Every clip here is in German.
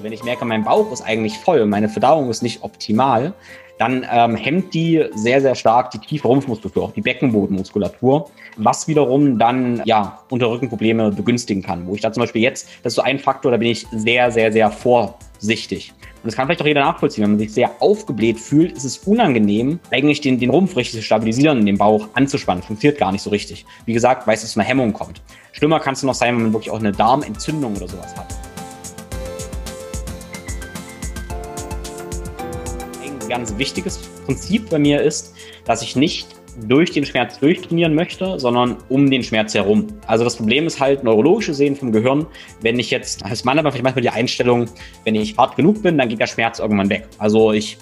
Also wenn ich merke, mein Bauch ist eigentlich voll, meine Verdauung ist nicht optimal, dann ähm, hemmt die sehr, sehr stark die tiefe Rumpfmuskulatur, auch die Beckenbodenmuskulatur, was wiederum dann ja Unterrückenprobleme begünstigen kann. Wo ich da zum Beispiel jetzt, das ist so ein Faktor, da bin ich sehr, sehr, sehr vorsichtig. Und das kann vielleicht auch jeder nachvollziehen. Wenn man sich sehr aufgebläht fühlt, ist es unangenehm, eigentlich den, den Rumpf richtig zu stabilisieren den Bauch anzuspannen. Funktioniert gar nicht so richtig. Wie gesagt, weil es zu einer Hemmung kommt. Schlimmer kann es noch sein, wenn man wirklich auch eine Darmentzündung oder sowas hat. Ganz wichtiges Prinzip bei mir ist, dass ich nicht durch den Schmerz durchtrainieren möchte, sondern um den Schmerz herum. Also das Problem ist halt neurologisch gesehen vom Gehirn, wenn ich jetzt, als Mann aber vielleicht manchmal die Einstellung, wenn ich hart genug bin, dann geht der Schmerz irgendwann weg. Also ich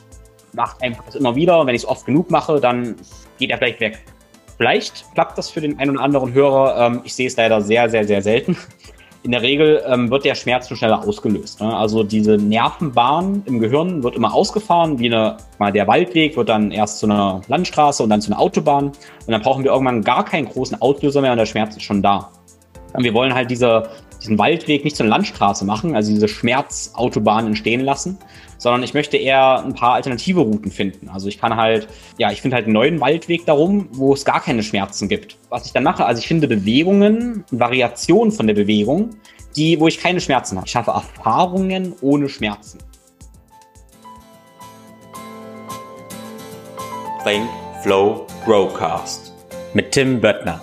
mache einfach das immer wieder, wenn ich es oft genug mache, dann geht er vielleicht weg. Vielleicht klappt das für den einen oder anderen Hörer. Ähm, ich sehe es leider sehr, sehr, sehr selten in der Regel ähm, wird der Schmerz schon schneller ausgelöst. Ne? Also diese Nervenbahn im Gehirn wird immer ausgefahren, wie eine, mal der Waldweg wird dann erst zu einer Landstraße und dann zu einer Autobahn. Und dann brauchen wir irgendwann gar keinen großen Auslöser mehr und der Schmerz ist schon da. Wir wollen halt diese, diesen Waldweg nicht zu einer Landstraße machen, also diese Schmerzautobahn entstehen lassen, sondern ich möchte eher ein paar alternative Routen finden. Also ich kann halt, ja, ich finde halt einen neuen Waldweg darum, wo es gar keine Schmerzen gibt. Was ich dann mache, also ich finde Bewegungen, Variationen von der Bewegung, die, wo ich keine Schmerzen habe. Ich schaffe Erfahrungen ohne Schmerzen. Think, Flow, Growcast mit Tim Böttner.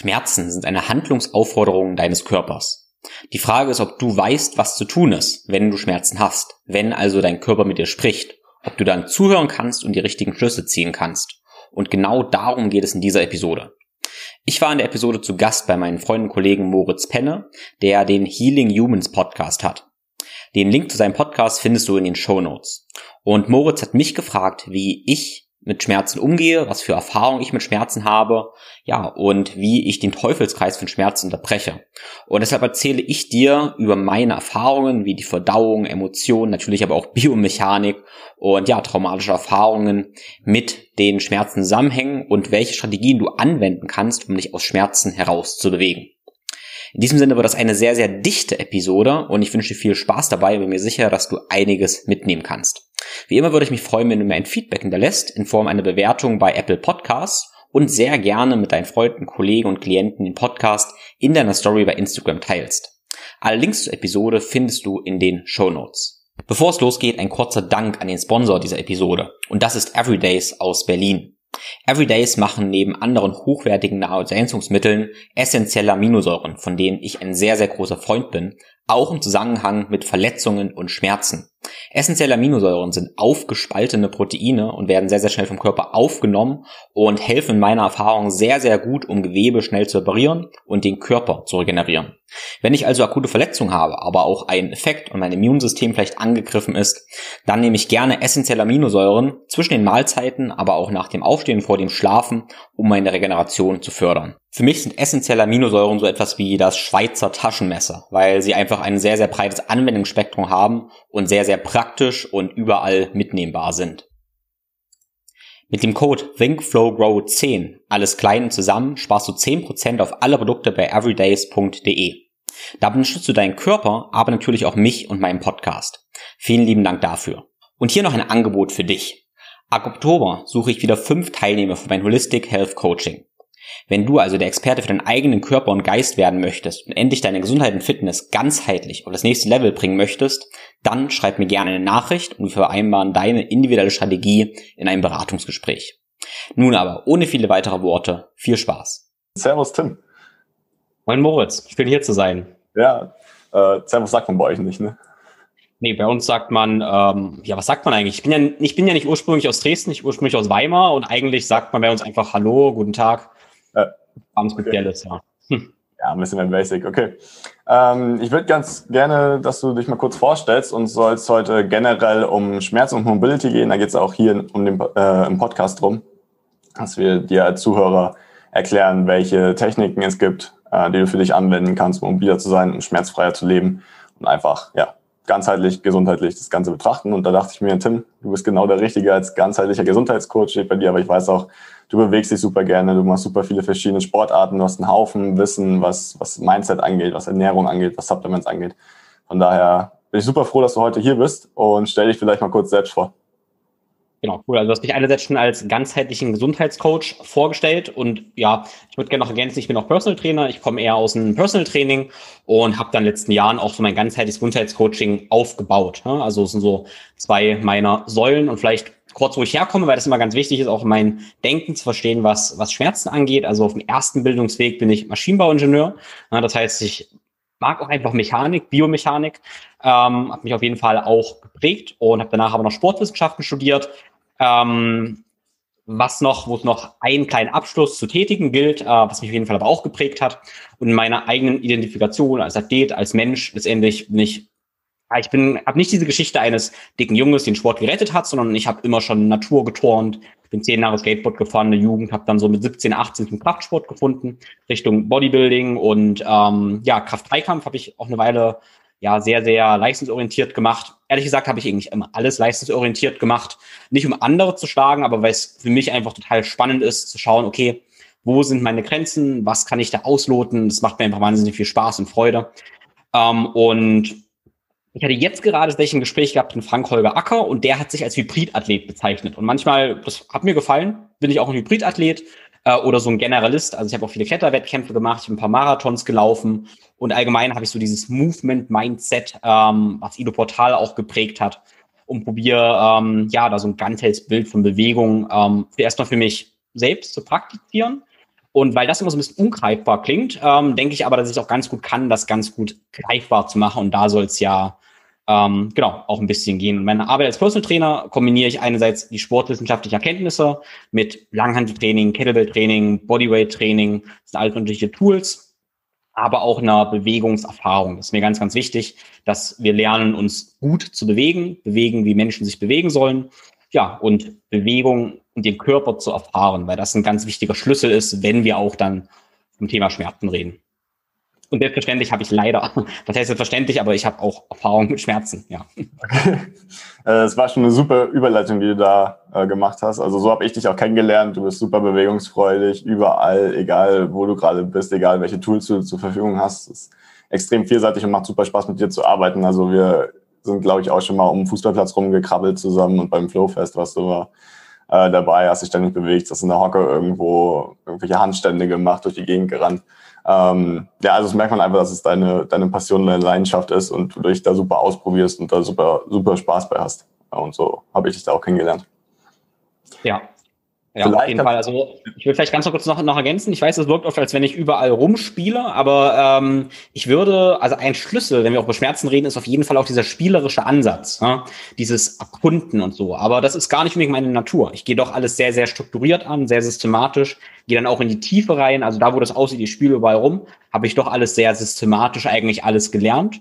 Schmerzen sind eine Handlungsaufforderung deines Körpers. Die Frage ist, ob du weißt, was zu tun ist, wenn du Schmerzen hast, wenn also dein Körper mit dir spricht, ob du dann zuhören kannst und die richtigen Schlüsse ziehen kannst. Und genau darum geht es in dieser Episode. Ich war in der Episode zu Gast bei meinem Freund und Kollegen Moritz Penne, der den Healing Humans Podcast hat. Den Link zu seinem Podcast findest du in den Show Notes. Und Moritz hat mich gefragt, wie ich mit Schmerzen umgehe, was für Erfahrungen ich mit Schmerzen habe, ja, und wie ich den Teufelskreis von Schmerzen unterbreche. Und deshalb erzähle ich dir über meine Erfahrungen, wie die Verdauung, Emotionen, natürlich aber auch Biomechanik und ja, traumatische Erfahrungen mit den Schmerzen zusammenhängen und welche Strategien du anwenden kannst, um dich aus Schmerzen herauszubewegen. In diesem Sinne wird das eine sehr, sehr dichte Episode und ich wünsche dir viel Spaß dabei bin mir sicher, dass du einiges mitnehmen kannst. Wie immer würde ich mich freuen, wenn du mir ein Feedback hinterlässt in Form einer Bewertung bei Apple Podcasts und sehr gerne mit deinen Freunden, Kollegen und Klienten den Podcast in deiner Story bei Instagram teilst. Alle Links zur Episode findest du in den Show Notes. Bevor es losgeht, ein kurzer Dank an den Sponsor dieser Episode und das ist Everydays aus Berlin. Everydays machen neben anderen hochwertigen Nahrungsergänzungsmitteln essentielle Aminosäuren, von denen ich ein sehr, sehr großer Freund bin, auch im Zusammenhang mit Verletzungen und Schmerzen. Essentielle Aminosäuren sind aufgespaltene Proteine und werden sehr, sehr schnell vom Körper aufgenommen und helfen in meiner Erfahrung sehr, sehr gut, um Gewebe schnell zu reparieren und den Körper zu regenerieren. Wenn ich also akute Verletzungen habe, aber auch ein Effekt und mein Immunsystem vielleicht angegriffen ist, dann nehme ich gerne essentielle Aminosäuren zwischen den Mahlzeiten, aber auch nach dem Aufstehen vor dem Schlafen, um meine Regeneration zu fördern. Für mich sind essentielle Aminosäuren so etwas wie das Schweizer Taschenmesser, weil sie einfach ein sehr, sehr breites Anwendungsspektrum haben und sehr, sehr praktisch und überall mitnehmbar sind. Mit dem Code ThinkFlowGrow10, alles klein zusammen, sparst du 10% auf alle Produkte bei everydays.de. Da unterstützt du deinen Körper, aber natürlich auch mich und meinen Podcast. Vielen lieben Dank dafür. Und hier noch ein Angebot für dich. Ab Oktober suche ich wieder fünf Teilnehmer für mein Holistic Health Coaching. Wenn du also der Experte für deinen eigenen Körper und Geist werden möchtest und endlich deine Gesundheit und Fitness ganzheitlich auf das nächste Level bringen möchtest, dann schreib mir gerne eine Nachricht und wir vereinbaren deine individuelle Strategie in einem Beratungsgespräch. Nun aber, ohne viele weitere Worte, viel Spaß. Servus Tim. Moin Moritz, schön hier zu sein. Ja, äh, Servus sagt man bei euch nicht, ne? Nee, bei uns sagt man, ähm, ja, was sagt man eigentlich? Ich bin ja, ich bin ja nicht ursprünglich aus Dresden, ich ursprünglich aus Weimar und eigentlich sagt man bei uns einfach Hallo, guten Tag. Äh, Ganz spezielles, okay. ja. Hm. Ja, ein bisschen mehr Basic, okay. Ähm, ich würde ganz gerne, dass du dich mal kurz vorstellst. und soll es heute generell um Schmerz und Mobility gehen. Da geht es auch hier um den, äh, im Podcast drum, dass wir dir als Zuhörer erklären, welche Techniken es gibt, äh, die du für dich anwenden kannst, um mobiler zu sein und schmerzfreier zu leben und einfach, ja, ganzheitlich, gesundheitlich das Ganze betrachten. Und da dachte ich mir, Tim, du bist genau der Richtige als ganzheitlicher Gesundheitscoach, steht bei dir, aber ich weiß auch, du bewegst dich super gerne, du machst super viele verschiedene Sportarten, du hast einen Haufen Wissen, was, was Mindset angeht, was Ernährung angeht, was Supplements angeht. Von daher bin ich super froh, dass du heute hier bist und stell dich vielleicht mal kurz selbst vor. Genau, cool. Also du hast dich einerseits schon als ganzheitlichen Gesundheitscoach vorgestellt und ja, ich würde gerne noch ergänzen, ich bin auch Personal Trainer, ich komme eher aus dem Personal Training und habe dann in den letzten Jahren auch so mein ganzheitliches Gesundheitscoaching aufgebaut. Also es sind so zwei meiner Säulen und vielleicht kurz, wo ich herkomme, weil das immer ganz wichtig ist, auch mein Denken zu verstehen, was, was Schmerzen angeht. Also auf dem ersten Bildungsweg bin ich Maschinenbauingenieur. Das heißt, ich mag auch einfach Mechanik, Biomechanik, ähm, habe mich auf jeden Fall auch geprägt und habe danach aber noch Sportwissenschaften studiert, ähm, was noch, wo es noch einen kleinen Abschluss zu tätigen gilt, äh, was mich auf jeden Fall aber auch geprägt hat. Und in meiner eigenen Identifikation als Athlet, als Mensch, letztendlich bin ich, ich bin, habe nicht diese Geschichte eines dicken Junges, den Sport gerettet hat, sondern ich habe immer schon Natur geturnt, bin zehn Jahre Skateboard gefahren in der Jugend, habe dann so mit 17, 18 zum Kraftsport gefunden, Richtung Bodybuilding und ähm, ja, Kraft-Dreikampf habe ich auch eine Weile ja sehr, sehr leistungsorientiert gemacht. Ehrlich gesagt habe ich eigentlich immer alles leistungsorientiert gemacht. Nicht um andere zu schlagen, aber weil es für mich einfach total spannend ist, zu schauen, okay, wo sind meine Grenzen, was kann ich da ausloten. Das macht mir einfach wahnsinnig viel Spaß und Freude. Ähm, und ich hatte jetzt gerade tatsächlich ein Gespräch gehabt mit Frank Holger Acker und der hat sich als Hybridathlet bezeichnet. Und manchmal, das hat mir gefallen, bin ich auch ein Hybridathlet äh, oder so ein Generalist. Also ich habe auch viele Kletterwettkämpfe gemacht, ich habe ein paar Marathons gelaufen und allgemein habe ich so dieses Movement-Mindset, ähm, was Ido Portal auch geprägt hat und probiere ähm, ja da so ein ganzes Bild von Bewegung ähm, zuerst mal für mich selbst zu praktizieren. Und weil das immer so ein bisschen ungreifbar klingt, ähm, denke ich aber, dass ich auch ganz gut kann, das ganz gut greifbar zu machen. Und da soll es ja ähm, genau, auch ein bisschen gehen. Und meine Arbeit als Personal Trainer kombiniere ich einerseits die sportwissenschaftlichen Erkenntnisse mit Langhandeltraining, Kettlebell-Training, Bodyweight-Training, das sind alles unterschiedliche Tools, aber auch einer Bewegungserfahrung. Das ist mir ganz, ganz wichtig, dass wir lernen, uns gut zu bewegen, bewegen, wie Menschen sich bewegen sollen. Ja, und Bewegung und den Körper zu erfahren, weil das ein ganz wichtiger Schlüssel ist, wenn wir auch dann vom Thema Schmerzen reden. Und selbstverständlich habe ich leider, das heißt selbstverständlich, aber ich habe auch Erfahrung mit Schmerzen, ja. Äh, es war schon eine super Überleitung, die du da äh, gemacht hast. Also so habe ich dich auch kennengelernt. Du bist super bewegungsfreudig, überall, egal wo du gerade bist, egal welche Tools du zur Verfügung hast. Es ist extrem vielseitig und macht super Spaß mit dir zu arbeiten. Also wir sind, glaube ich, auch schon mal um den Fußballplatz rumgekrabbelt zusammen und beim Flowfest warst du immer äh, dabei, hast dich ständig bewegt, hast in der Hocke irgendwo irgendwelche Handstände gemacht, durch die Gegend gerannt. Ähm, ja, also das merkt man einfach, dass es deine, deine Passion, deine Leidenschaft ist und du dich da super ausprobierst und da super, super Spaß bei hast. Und so habe ich dich da auch kennengelernt. Ja, ja, vielleicht auf jeden Fall. Also ich will vielleicht ganz kurz noch, noch ergänzen. Ich weiß, es wirkt oft, als wenn ich überall rumspiele, aber ähm, ich würde, also ein Schlüssel, wenn wir auch über Schmerzen reden, ist auf jeden Fall auch dieser spielerische Ansatz, ja? dieses Erkunden und so. Aber das ist gar nicht unbedingt meine Natur. Ich gehe doch alles sehr, sehr strukturiert an, sehr systematisch, gehe dann auch in die Tiefe rein. Also da, wo das aussieht, ich spiele überall rum, habe ich doch alles sehr systematisch eigentlich alles gelernt.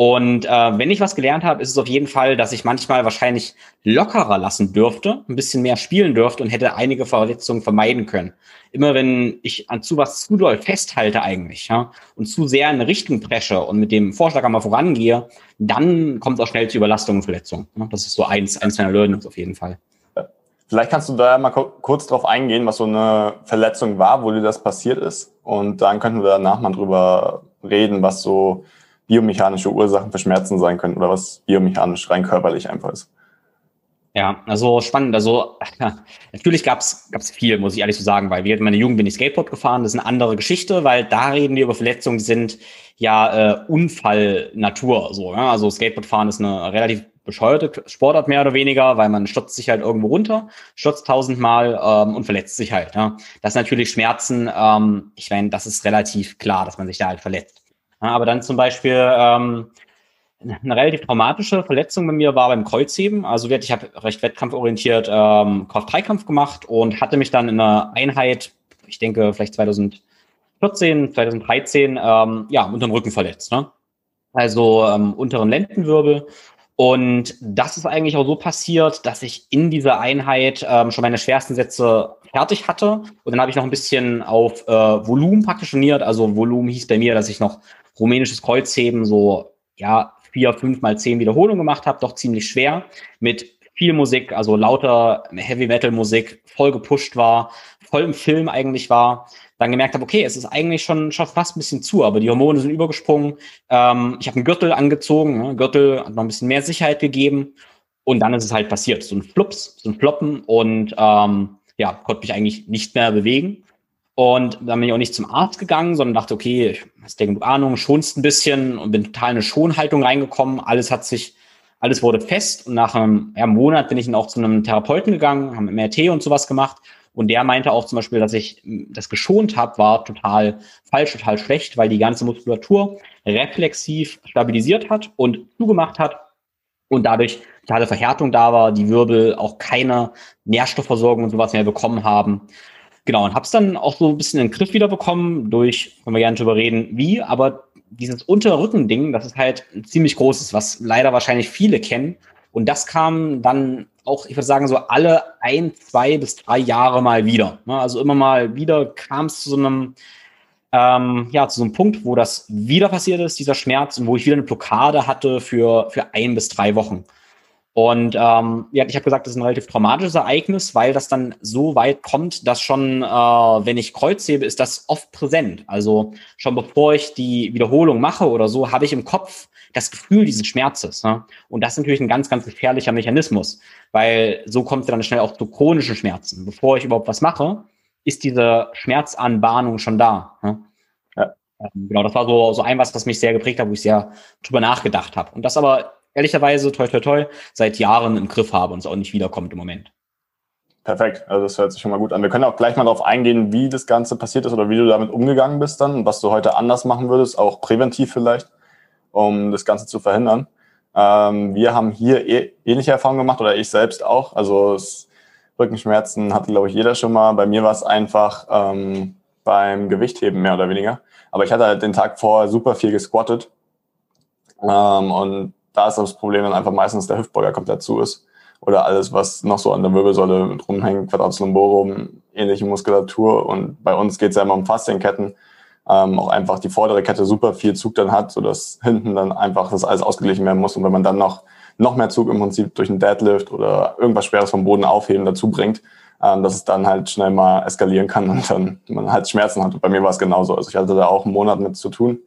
Und äh, wenn ich was gelernt habe, ist es auf jeden Fall, dass ich manchmal wahrscheinlich lockerer lassen dürfte, ein bisschen mehr spielen dürfte und hätte einige Verletzungen vermeiden können. Immer wenn ich an zu was zu doll festhalte eigentlich ja, und zu sehr in eine Richtung presche und mit dem Vorschlag einmal vorangehe, dann kommt auch schnell zu Überlastungen und Verletzungen. Ja, das ist so eins, eins meiner Learnings auf jeden Fall. Vielleicht kannst du da mal kurz drauf eingehen, was so eine Verletzung war, wo dir das passiert ist. Und dann könnten wir danach mal drüber reden, was so biomechanische Ursachen für Schmerzen sein können oder was biomechanisch rein körperlich einfach ist. Ja, also spannend. Also natürlich gab's gab's viel, muss ich ehrlich so sagen, weil während meiner Jugend bin ich Skateboard gefahren. Das ist eine andere Geschichte, weil da reden wir über Verletzungen, die sind ja äh, Unfallnatur. So, ja? Also Skateboardfahren ist eine relativ bescheuerte Sportart mehr oder weniger, weil man stürzt sich halt irgendwo runter, stürzt tausendmal ähm, und verletzt sich halt. Ja? Das sind natürlich Schmerzen. Ähm, ich meine, das ist relativ klar, dass man sich da halt verletzt. Aber dann zum Beispiel ähm, eine relativ traumatische Verletzung bei mir war beim Kreuzheben. Also ich habe recht wettkampforientiert ähm, Kraft-3-Kampf gemacht und hatte mich dann in einer Einheit, ich denke vielleicht 2000 2014, 2013 ähm, ja unter den Rücken verletzt. Ne? Also ähm, unteren Lendenwirbel. Und das ist eigentlich auch so passiert, dass ich in dieser Einheit ähm, schon meine schwersten Sätze fertig hatte. Und dann habe ich noch ein bisschen auf äh, Volumen praktisch trainiert. Also Volumen hieß bei mir, dass ich noch rumänisches Kreuzheben so ja vier, fünf mal zehn Wiederholungen gemacht habe, doch ziemlich schwer mit viel Musik, also lauter Heavy Metal Musik, voll gepusht war, voll im Film eigentlich war, dann gemerkt habe, okay, es ist eigentlich schon, schon fast ein bisschen zu, aber die Hormone sind übergesprungen. Ähm, ich habe einen Gürtel angezogen, ne? Gürtel hat noch ein bisschen mehr Sicherheit gegeben und dann ist es halt passiert, so ein Flups, so ein Floppen und ähm, ja, konnte mich eigentlich nicht mehr bewegen. Und dann bin ich auch nicht zum Arzt gegangen, sondern dachte, okay, ich hast genug Ahnung, schonst ein bisschen und bin total in eine Schonhaltung reingekommen. Alles hat sich alles wurde fest und nach einem ja, Monat bin ich dann auch zu einem Therapeuten gegangen, haben MRT und sowas gemacht. Und der meinte auch zum Beispiel, dass ich das geschont habe, war total falsch, total schlecht, weil die ganze Muskulatur reflexiv stabilisiert hat und zugemacht hat und dadurch totale Verhärtung da war, die Wirbel auch keine Nährstoffversorgung und sowas mehr bekommen haben. Genau, und habe es dann auch so ein bisschen in den Griff wieder bekommen durch, können wir gerne drüber reden, wie, aber dieses Unterrücken-Ding, das ist halt ziemlich großes, was leider wahrscheinlich viele kennen. Und das kam dann auch, ich würde sagen, so alle ein, zwei bis drei Jahre mal wieder. Ne? Also immer mal wieder kam es zu so einem, ähm, ja, zu so einem Punkt, wo das wieder passiert ist, dieser Schmerz, und wo ich wieder eine Blockade hatte für, für ein bis drei Wochen. Und ähm, ja, ich habe gesagt, das ist ein relativ traumatisches Ereignis, weil das dann so weit kommt, dass schon, äh, wenn ich Kreuz hebe, ist das oft präsent. Also schon bevor ich die Wiederholung mache oder so, habe ich im Kopf das Gefühl dieses Schmerzes. Ne? Und das ist natürlich ein ganz, ganz gefährlicher Mechanismus, weil so kommt es dann schnell auch zu chronischen Schmerzen. Bevor ich überhaupt was mache, ist diese Schmerzanbahnung schon da. Ne? Ja. Ähm, genau, das war so, so ein was, was mich sehr geprägt hat, wo ich sehr drüber nachgedacht habe. Und das aber ehrlicherweise, toi, toi, toi, seit Jahren im Griff habe und es auch nicht wiederkommt im Moment. Perfekt, also das hört sich schon mal gut an. Wir können auch gleich mal darauf eingehen, wie das Ganze passiert ist oder wie du damit umgegangen bist dann und was du heute anders machen würdest, auch präventiv vielleicht, um das Ganze zu verhindern. Ähm, wir haben hier eh, ähnliche Erfahrungen gemacht oder ich selbst auch. Also Rückenschmerzen hatte, glaube ich, jeder schon mal. Bei mir war es einfach ähm, beim Gewichtheben mehr oder weniger. Aber ich hatte halt den Tag vorher super viel gesquattet. Ähm, und da ist das Problem dann einfach meistens der Hüftbeuger kommt dazu ist. Oder alles, was noch so an der Wirbelsäule rumhängt, Quadratus lumborum, ähnliche Muskulatur. Und bei uns geht es ja immer um Faszienketten. Ähm, auch einfach die vordere Kette super viel Zug dann hat, sodass hinten dann einfach das alles ausgeglichen werden muss. Und wenn man dann noch, noch mehr Zug im Prinzip durch einen Deadlift oder irgendwas Schweres vom Boden aufheben dazu bringt, ähm, dass es dann halt schnell mal eskalieren kann und dann man halt Schmerzen hat. Und bei mir war es genauso. Also ich hatte da auch einen Monat mit zu tun.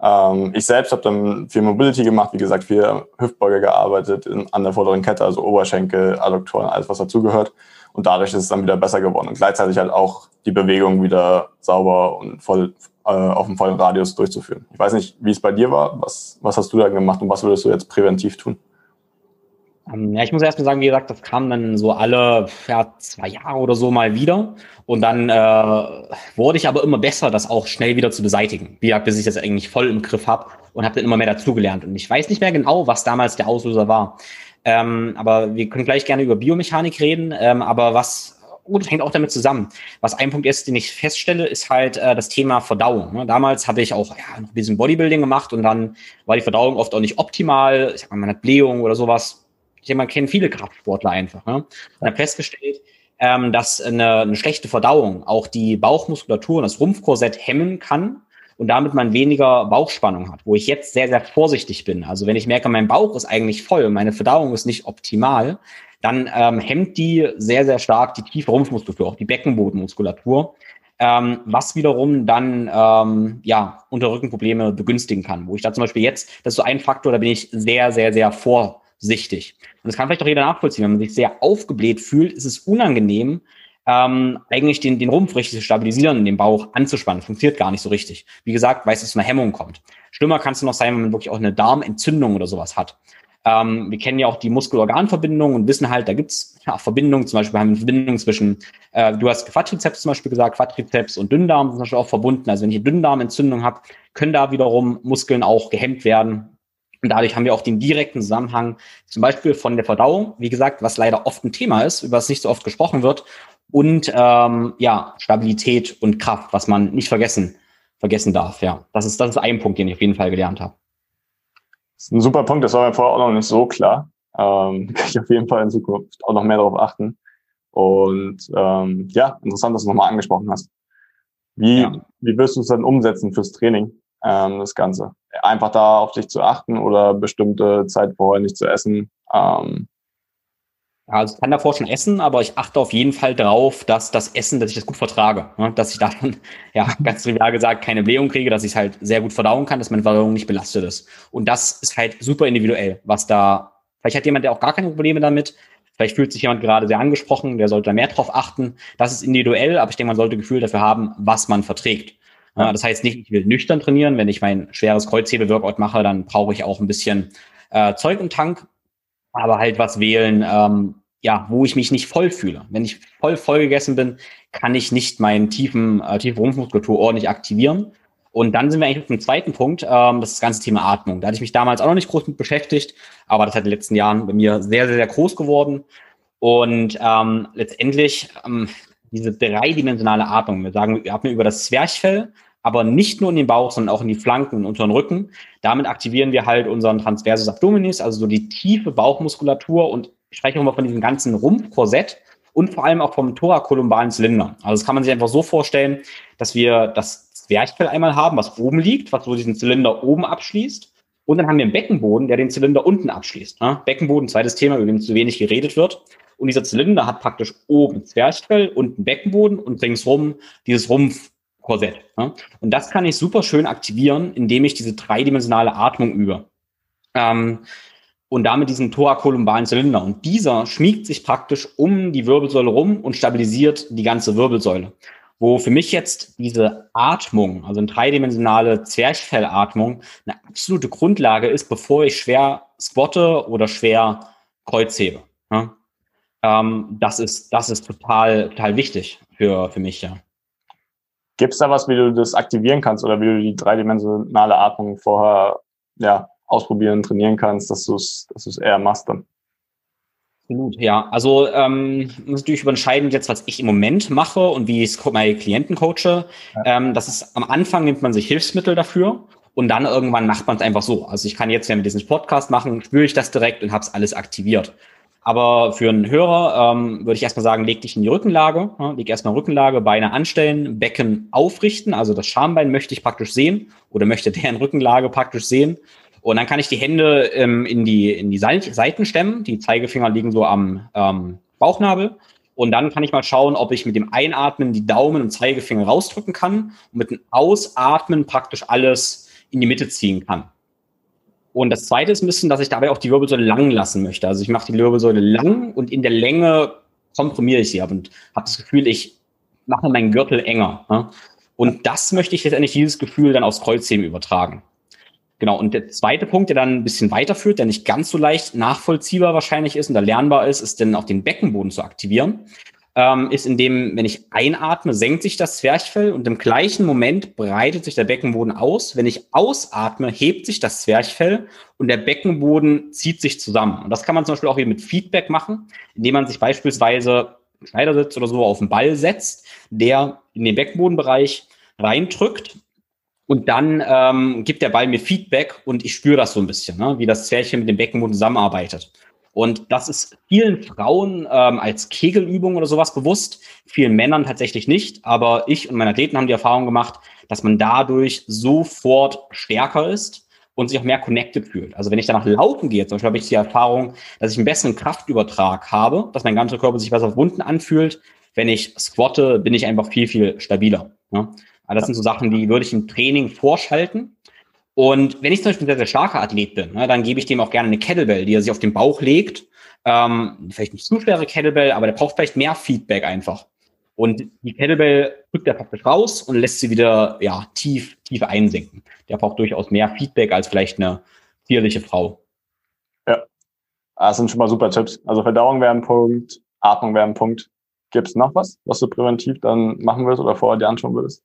Ähm, ich selbst habe dann viel Mobility gemacht, wie gesagt, viel Hüftbeuger gearbeitet an der vorderen Kette, also Oberschenkel, Adduktoren, alles was dazugehört. Und dadurch ist es dann wieder besser geworden und gleichzeitig halt auch die Bewegung wieder sauber und voll äh, auf dem vollen Radius durchzuführen. Ich weiß nicht, wie es bei dir war. Was, was hast du da gemacht und was würdest du jetzt präventiv tun? Ähm, ja, ich muss erst mal sagen, wie gesagt, das kam dann so alle ja, zwei Jahre oder so mal wieder. Und dann äh, wurde ich aber immer besser, das auch schnell wieder zu beseitigen. Wie gesagt, bis ich das eigentlich voll im Griff habe und habe dann immer mehr dazugelernt. Und ich weiß nicht mehr genau, was damals der Auslöser war. Ähm, aber wir können gleich gerne über Biomechanik reden. Ähm, aber was, gut, das hängt auch damit zusammen. Was ein Punkt ist, den ich feststelle, ist halt äh, das Thema Verdauung. Ne? Damals habe ich auch ja, ein bisschen Bodybuilding gemacht und dann war die Verdauung oft auch nicht optimal. Ich sag mal, man hat Blähung oder sowas ich denke, man kennt viele Kraftsportler einfach. Ne? Und habe festgestellt, ähm, dass eine, eine schlechte Verdauung auch die Bauchmuskulatur und das Rumpfkorsett hemmen kann und damit man weniger Bauchspannung hat, wo ich jetzt sehr, sehr vorsichtig bin. Also wenn ich merke, mein Bauch ist eigentlich voll, meine Verdauung ist nicht optimal, dann ähm, hemmt die sehr, sehr stark die tiefe Rumpfmuskulatur, auch die Beckenbodenmuskulatur, ähm, was wiederum dann ähm, ja Unterrückenprobleme begünstigen kann. Wo ich da zum Beispiel jetzt, das ist so ein Faktor, da bin ich sehr, sehr, sehr vor sichtig. Und das kann vielleicht auch jeder nachvollziehen. Wenn man sich sehr aufgebläht fühlt, ist es unangenehm, ähm, eigentlich den, den Rumpf richtig zu stabilisieren, den Bauch anzuspannen. Funktioniert gar nicht so richtig. Wie gesagt, weil es zu einer Hemmung kommt. Schlimmer kann es noch sein, wenn man wirklich auch eine Darmentzündung oder sowas hat. Ähm, wir kennen ja auch die Muskel-Organ-Verbindung und wissen halt, da gibt's ja, Verbindungen, zum Beispiel haben wir eine Verbindung zwischen, äh, du hast Quadrizeps zum Beispiel gesagt, Quadrizeps und Dünndarm sind zum Beispiel auch verbunden. Also wenn ich eine Dünndarmentzündung habe, können da wiederum Muskeln auch gehemmt werden und dadurch haben wir auch den direkten Zusammenhang zum Beispiel von der Verdauung, wie gesagt, was leider oft ein Thema ist, über das nicht so oft gesprochen wird, und ähm, ja, Stabilität und Kraft, was man nicht vergessen vergessen darf. Ja, das ist, das ist ein Punkt, den ich auf jeden Fall gelernt habe. Das ist ein super Punkt, das war mir vorher auch noch nicht so klar. Ähm, kann ich auf jeden Fall in Zukunft auch noch mehr darauf achten. Und ähm, ja, interessant, dass du nochmal angesprochen hast. Wie, ja. wie wirst du es dann umsetzen fürs Training, ähm, das Ganze? Einfach da auf dich zu achten oder bestimmte Zeit vorher nicht zu essen? Ähm, also ich kann davor schon essen, aber ich achte auf jeden Fall darauf, dass das Essen, dass ich das gut vertrage. Ne? Dass ich davon, ja, ganz trivial gesagt, keine Blähung kriege, dass ich es halt sehr gut verdauen kann, dass meine Verdauung nicht belastet ist. Und das ist halt super individuell, was da, vielleicht hat jemand, der auch gar keine Probleme damit, vielleicht fühlt sich jemand gerade sehr angesprochen, der sollte da mehr drauf achten. Das ist individuell, aber ich denke, man sollte Gefühl dafür haben, was man verträgt. Ja. Das heißt nicht, ich will nüchtern trainieren. Wenn ich mein schweres Kreuzhebel-Workout mache, dann brauche ich auch ein bisschen äh, Zeug im Tank aber halt was wählen, ähm, ja, wo ich mich nicht voll fühle. Wenn ich voll voll gegessen bin, kann ich nicht meinen tiefen, äh, tiefe Rumpfmuskulatur ordentlich aktivieren. Und dann sind wir eigentlich auf dem zweiten Punkt, ähm, das, ist das ganze Thema Atmung. Da hatte ich mich damals auch noch nicht groß mit beschäftigt, aber das hat in den letzten Jahren bei mir sehr, sehr, sehr groß geworden. Und ähm, letztendlich ähm, diese dreidimensionale Atmung. Wir sagen, wir atmen über das Zwerchfell, aber nicht nur in den Bauch, sondern auch in die Flanken und unter den Rücken. Damit aktivieren wir halt unseren Transversus Abdominis, also so die tiefe Bauchmuskulatur und ich spreche mal von diesem ganzen Rumpfkorsett und vor allem auch vom thorakolumbalen Zylinder. Also das kann man sich einfach so vorstellen, dass wir das Zwerchfell einmal haben, was oben liegt, was so diesen Zylinder oben abschließt. Und dann haben wir einen Beckenboden, der den Zylinder unten abschließt. Ne? Beckenboden, zweites Thema, über dem zu wenig geredet wird. Und dieser Zylinder hat praktisch oben Zwerchfell, unten Beckenboden und ringsrum dieses Rumpf Korsett. Ja? Und das kann ich super schön aktivieren, indem ich diese dreidimensionale Atmung übe. Ähm, und damit diesen thorakolumbalen Zylinder. Und dieser schmiegt sich praktisch um die Wirbelsäule rum und stabilisiert die ganze Wirbelsäule. Wo für mich jetzt diese Atmung, also eine dreidimensionale Zwerchfellatmung, eine absolute Grundlage ist, bevor ich schwer squatte oder schwer kreuzhebe. Ja? Ähm, das ist, das ist total, total wichtig für, für mich, ja. Gibt es da was, wie du das aktivieren kannst oder wie du die dreidimensionale Atmung vorher ja, ausprobieren, trainieren kannst, dass du es dass eher machst dann? Absolut, ja. Also ähm, muss natürlich überentscheiden jetzt, was ich im Moment mache und wie ich meine Klienten coache. Ja. Ähm, das ist am Anfang nimmt man sich Hilfsmittel dafür und dann irgendwann macht man es einfach so. Also ich kann jetzt ja mit diesem Podcast machen, spüre ich das direkt und habe es alles aktiviert. Aber für einen Hörer ähm, würde ich erstmal sagen, leg dich in die Rückenlage, ja, leg erstmal Rückenlage, Beine anstellen, Becken aufrichten, also das Schambein möchte ich praktisch sehen oder möchte der in Rückenlage praktisch sehen. Und dann kann ich die Hände ähm, in die, in die Seiten stemmen, die Zeigefinger liegen so am ähm, Bauchnabel. Und dann kann ich mal schauen, ob ich mit dem Einatmen die Daumen und Zeigefinger rausdrücken kann und mit dem Ausatmen praktisch alles in die Mitte ziehen kann. Und das zweite ist ein bisschen, dass ich dabei auch die Wirbelsäule lang lassen möchte. Also ich mache die Wirbelsäule lang und in der Länge komprimiere ich sie ab und habe das Gefühl, ich mache meinen Gürtel enger. Ne? Und das möchte ich letztendlich dieses Gefühl dann aufs Kreuzheben übertragen. Genau, und der zweite Punkt, der dann ein bisschen weiterführt, der nicht ganz so leicht nachvollziehbar wahrscheinlich ist und da lernbar ist, ist dann auch den Beckenboden zu aktivieren ähm, ist, indem, wenn ich einatme, senkt sich das Zwerchfell und im gleichen Moment breitet sich der Beckenboden aus. Wenn ich ausatme, hebt sich das Zwerchfell und der Beckenboden zieht sich zusammen. Und das kann man zum Beispiel auch hier mit Feedback machen, indem man sich beispielsweise Schneidersitz oder so auf den Ball setzt, der in den Beckenbodenbereich reindrückt und dann ähm, gibt der Ball mir Feedback und ich spüre das so ein bisschen, ne, wie das Zwerchfell mit dem Beckenboden zusammenarbeitet. Und das ist vielen Frauen ähm, als Kegelübung oder sowas bewusst, vielen Männern tatsächlich nicht. Aber ich und meine Athleten haben die Erfahrung gemacht, dass man dadurch sofort stärker ist und sich auch mehr connected fühlt. Also wenn ich danach laufen gehe, zum Beispiel habe ich die Erfahrung, dass ich einen besseren Kraftübertrag habe, dass mein ganzer Körper sich besser verbunden anfühlt. Wenn ich squatte, bin ich einfach viel, viel stabiler. Ja? Also das sind so Sachen, die würde ich im Training vorschalten. Und wenn ich zum Beispiel ein sehr, sehr starker Athlet bin, ne, dann gebe ich dem auch gerne eine Kettlebell, die er sich auf den Bauch legt. Ähm, vielleicht nicht zu schwere Kettlebell, aber der braucht vielleicht mehr Feedback einfach. Und die Kettlebell drückt er praktisch raus und lässt sie wieder ja, tief, tief einsinken. Der braucht durchaus mehr Feedback als vielleicht eine zierliche Frau. Ja, das sind schon mal super Tipps. Also Verdauung wäre ein Punkt, Atmung wäre ein Punkt. Gibt es noch was, was du präventiv dann machen würdest oder vorher dir anschauen würdest?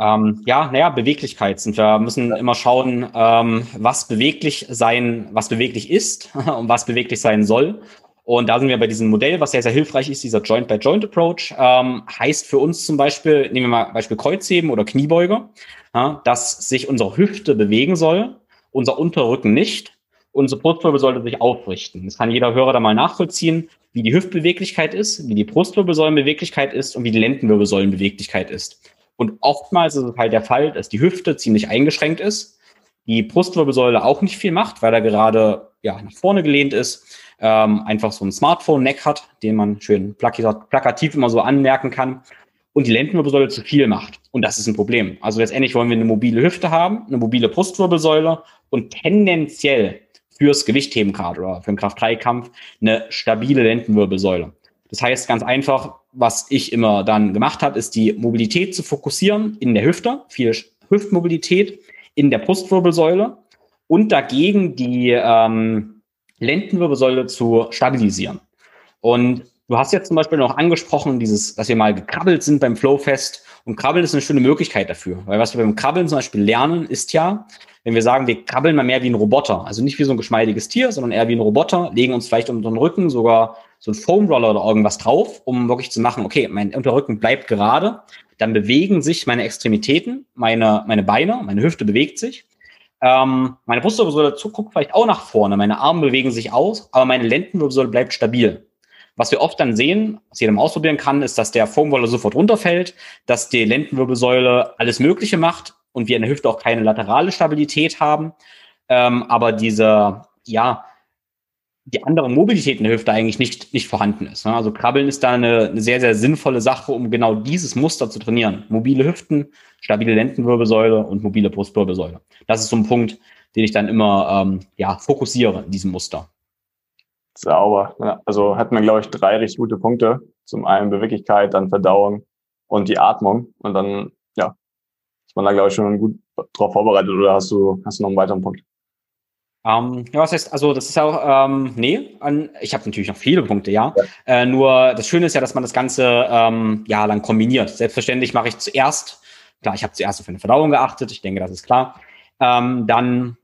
Ähm, ja, naja, Beweglichkeit sind wir müssen immer schauen, ähm, was beweglich sein, was beweglich ist und was beweglich sein soll. Und da sind wir bei diesem Modell, was sehr, sehr hilfreich ist, dieser Joint-by-Joint-Approach. Ähm, heißt für uns zum Beispiel, nehmen wir mal Beispiel Kreuzheben oder Kniebeuge, ja, dass sich unsere Hüfte bewegen soll, unser Unterrücken nicht. Unsere Brustwirbel sollte sich aufrichten. Das kann jeder Hörer da mal nachvollziehen, wie die Hüftbeweglichkeit ist, wie die Brustwirbelsäulenbeweglichkeit ist und wie die Lendenwirbelsäulenbeweglichkeit ist. Und oftmals ist es halt der Fall, dass die Hüfte ziemlich eingeschränkt ist, die Brustwirbelsäule auch nicht viel macht, weil er gerade ja, nach vorne gelehnt ist, ähm, einfach so ein Smartphone-Neck hat, den man schön plakativ immer so anmerken kann und die Lendenwirbelsäule zu viel macht. Und das ist ein Problem. Also letztendlich wollen wir eine mobile Hüfte haben, eine mobile Brustwirbelsäule und tendenziell fürs Gewichtheben gerade oder für den Kraft-3-Kampf eine stabile Lendenwirbelsäule. Das heißt ganz einfach, was ich immer dann gemacht habe, ist die Mobilität zu fokussieren in der Hüfte, viel Hüftmobilität in der Brustwirbelsäule und dagegen die ähm, Lendenwirbelsäule zu stabilisieren. Und du hast jetzt zum Beispiel noch angesprochen, dieses, dass wir mal gekrabbelt sind beim Flowfest. Und Krabbeln ist eine schöne Möglichkeit dafür. Weil was wir beim Krabbeln zum Beispiel lernen, ist ja, wenn wir sagen, wir krabbeln mal mehr wie ein Roboter, also nicht wie so ein geschmeidiges Tier, sondern eher wie ein Roboter, legen uns vielleicht unter den Rücken sogar so ein Foam Roller oder irgendwas drauf, um wirklich zu machen, okay, mein Unterrücken bleibt gerade, dann bewegen sich meine Extremitäten, meine, meine Beine, meine Hüfte bewegt sich. Ähm, meine Brustwirbelsäule guckt vielleicht auch nach vorne, meine Arme bewegen sich aus, aber meine Lendenwirbelsäule bleibt stabil. Was wir oft dann sehen, was jeder mal ausprobieren kann, ist, dass der Foamroller sofort runterfällt, dass die Lendenwirbelsäule alles Mögliche macht und wir in der Hüfte auch keine laterale Stabilität haben. Ähm, aber diese, ja, die andere Mobilität in der Hüfte eigentlich nicht, nicht vorhanden ist. Ne? Also Krabbeln ist da eine, eine, sehr, sehr sinnvolle Sache, um genau dieses Muster zu trainieren. Mobile Hüften, stabile Lendenwirbelsäule und mobile Brustwirbelsäule. Das ist so ein Punkt, den ich dann immer ähm, ja, fokussiere in diesem Muster. Sauber. Also hat man, glaube ich, drei richtig gute Punkte. Zum einen Beweglichkeit, dann Verdauung und die Atmung. Und dann, ja, ist man da, glaube ich, schon gut drauf vorbereitet oder hast du, hast du noch einen weiteren Punkt? Ähm, ja, was heißt, also das ist ja auch, ähm, nee, an, ich habe natürlich noch viele Punkte, ja. ja. Äh, nur das Schöne ist ja, dass man das Ganze ähm, ja lang kombiniert. Selbstverständlich mache ich zuerst, klar, ich habe zuerst auf eine Verdauung geachtet, ich denke, das ist klar. Ähm, dann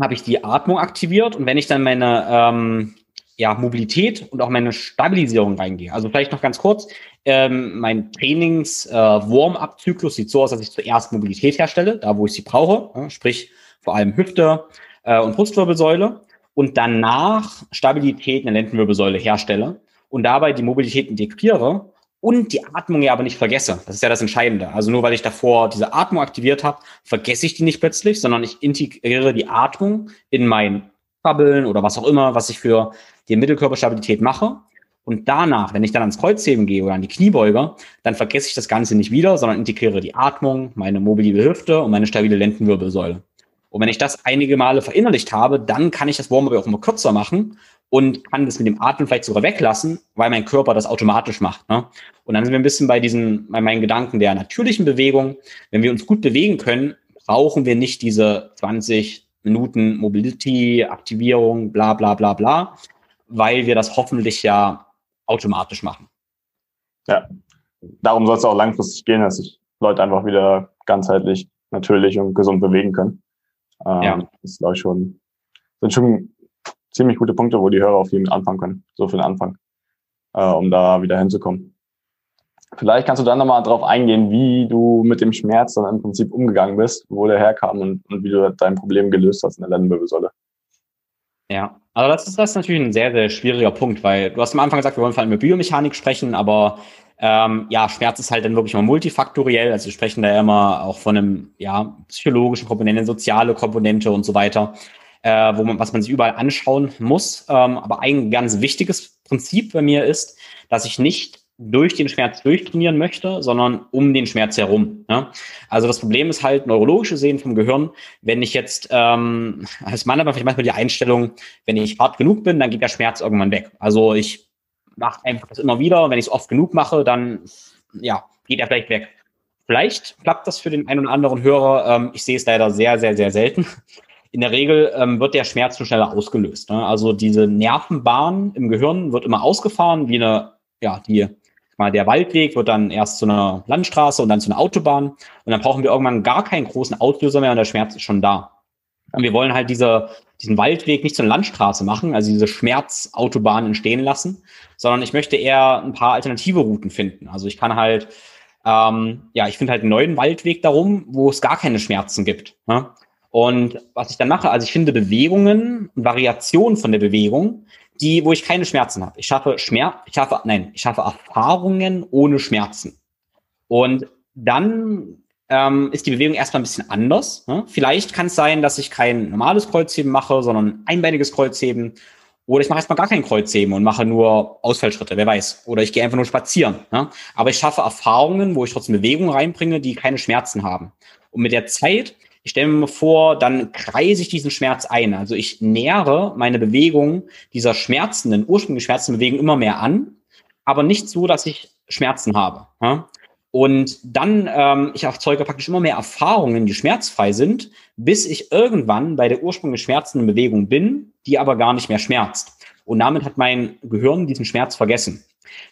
habe ich die Atmung aktiviert und wenn ich dann meine ähm, ja, Mobilität und auch meine Stabilisierung reingehe. Also vielleicht noch ganz kurz, ähm, mein Trainings-Warm-up-Zyklus äh, sieht so aus, dass ich zuerst Mobilität herstelle, da wo ich sie brauche, ja, sprich vor allem Hüfte, äh, und Brustwirbelsäule und danach Stabilität in der Lendenwirbelsäule herstelle und dabei die Mobilität integriere und die Atmung ja aber nicht vergesse. Das ist ja das Entscheidende. Also nur weil ich davor diese Atmung aktiviert habe, vergesse ich die nicht plötzlich, sondern ich integriere die Atmung in mein Krabbeln oder was auch immer, was ich für die Mittelkörperstabilität mache. Und danach, wenn ich dann ans Kreuzheben gehe oder an die Kniebeuge, dann vergesse ich das Ganze nicht wieder, sondern integriere die Atmung, meine mobile Hüfte und meine stabile Lendenwirbelsäule. Und wenn ich das einige Male verinnerlicht habe, dann kann ich das Warm-up auch immer kürzer machen und kann das mit dem Atmen vielleicht sogar weglassen, weil mein Körper das automatisch macht. Ne? Und dann sind wir ein bisschen bei diesen, bei meinen Gedanken der natürlichen Bewegung. Wenn wir uns gut bewegen können, brauchen wir nicht diese 20 Minuten Mobility, Aktivierung, bla bla bla bla, weil wir das hoffentlich ja automatisch machen. Ja, darum soll es auch langfristig gehen, dass sich Leute einfach wieder ganzheitlich, natürlich und gesund bewegen können. Ähm, ja. Das ist, glaube ich, schon, sind schon ziemlich gute Punkte, wo die Hörer auf jeden anfangen können, so für den Anfang, äh, um da wieder hinzukommen. Vielleicht kannst du dann nochmal drauf eingehen, wie du mit dem Schmerz dann im Prinzip umgegangen bist, wo der herkam und, und wie du dein Problem gelöst hast in der Lendenwirbelsäule. Ja, also das ist, das ist natürlich ein sehr, sehr schwieriger Punkt, weil du hast am Anfang gesagt, wir wollen vor allem über Biomechanik sprechen, aber ähm, ja, Schmerz ist halt dann wirklich mal multifaktoriell. Also wir sprechen da ja immer auch von einem ja, psychologischen Komponente, soziale Komponente und so weiter, äh, wo man, was man sich überall anschauen muss. Ähm, aber ein ganz wichtiges Prinzip bei mir ist, dass ich nicht durch den Schmerz durchtrainieren möchte, sondern um den Schmerz herum. Ne? Also das Problem ist halt neurologische Sehen vom Gehirn. Wenn ich jetzt ähm, als Mann aber vielleicht manchmal die Einstellung, wenn ich hart genug bin, dann geht der Schmerz irgendwann weg. Also ich mache einfach das immer wieder. Wenn ich es oft genug mache, dann ja, geht er vielleicht weg. Vielleicht klappt das für den einen oder anderen Hörer. Ähm, ich sehe es leider sehr, sehr, sehr selten. In der Regel ähm, wird der Schmerz schon schneller ausgelöst. Ne? Also diese Nervenbahn im Gehirn wird immer ausgefahren, wie eine, ja, die, mal der Waldweg wird dann erst zu einer Landstraße und dann zu einer Autobahn. Und dann brauchen wir irgendwann gar keinen großen Auslöser mehr und der Schmerz ist schon da. Und wir wollen halt diese, diesen Waldweg nicht zur Landstraße machen, also diese Schmerzautobahn entstehen lassen, sondern ich möchte eher ein paar alternative Routen finden. Also ich kann halt, ähm, ja, ich finde halt einen neuen Waldweg darum, wo es gar keine Schmerzen gibt. Ne? Und was ich dann mache, also ich finde Bewegungen, Variationen von der Bewegung, die, wo ich keine Schmerzen habe. Ich schaffe Schmerz, ich schaffe, nein, ich schaffe Erfahrungen ohne Schmerzen. Und dann ähm, ist die Bewegung erstmal ein bisschen anders. Ne? Vielleicht kann es sein, dass ich kein normales Kreuzheben mache, sondern ein einbeiniges Kreuzheben. Oder ich mache erstmal gar kein Kreuzheben und mache nur Ausfallschritte, wer weiß. Oder ich gehe einfach nur spazieren. Ne? Aber ich schaffe Erfahrungen, wo ich trotzdem Bewegung reinbringe, die keine Schmerzen haben. Und mit der Zeit ich stelle mir vor, dann kreise ich diesen Schmerz ein. Also ich nähere meine Bewegung dieser schmerzenden, ursprünglich schmerzenden Bewegung immer mehr an, aber nicht so, dass ich Schmerzen habe. Ja? Und dann, ähm, ich erzeuge praktisch immer mehr Erfahrungen, die schmerzfrei sind, bis ich irgendwann bei der ursprünglich schmerzenden Bewegung bin, die aber gar nicht mehr schmerzt. Und damit hat mein Gehirn diesen Schmerz vergessen.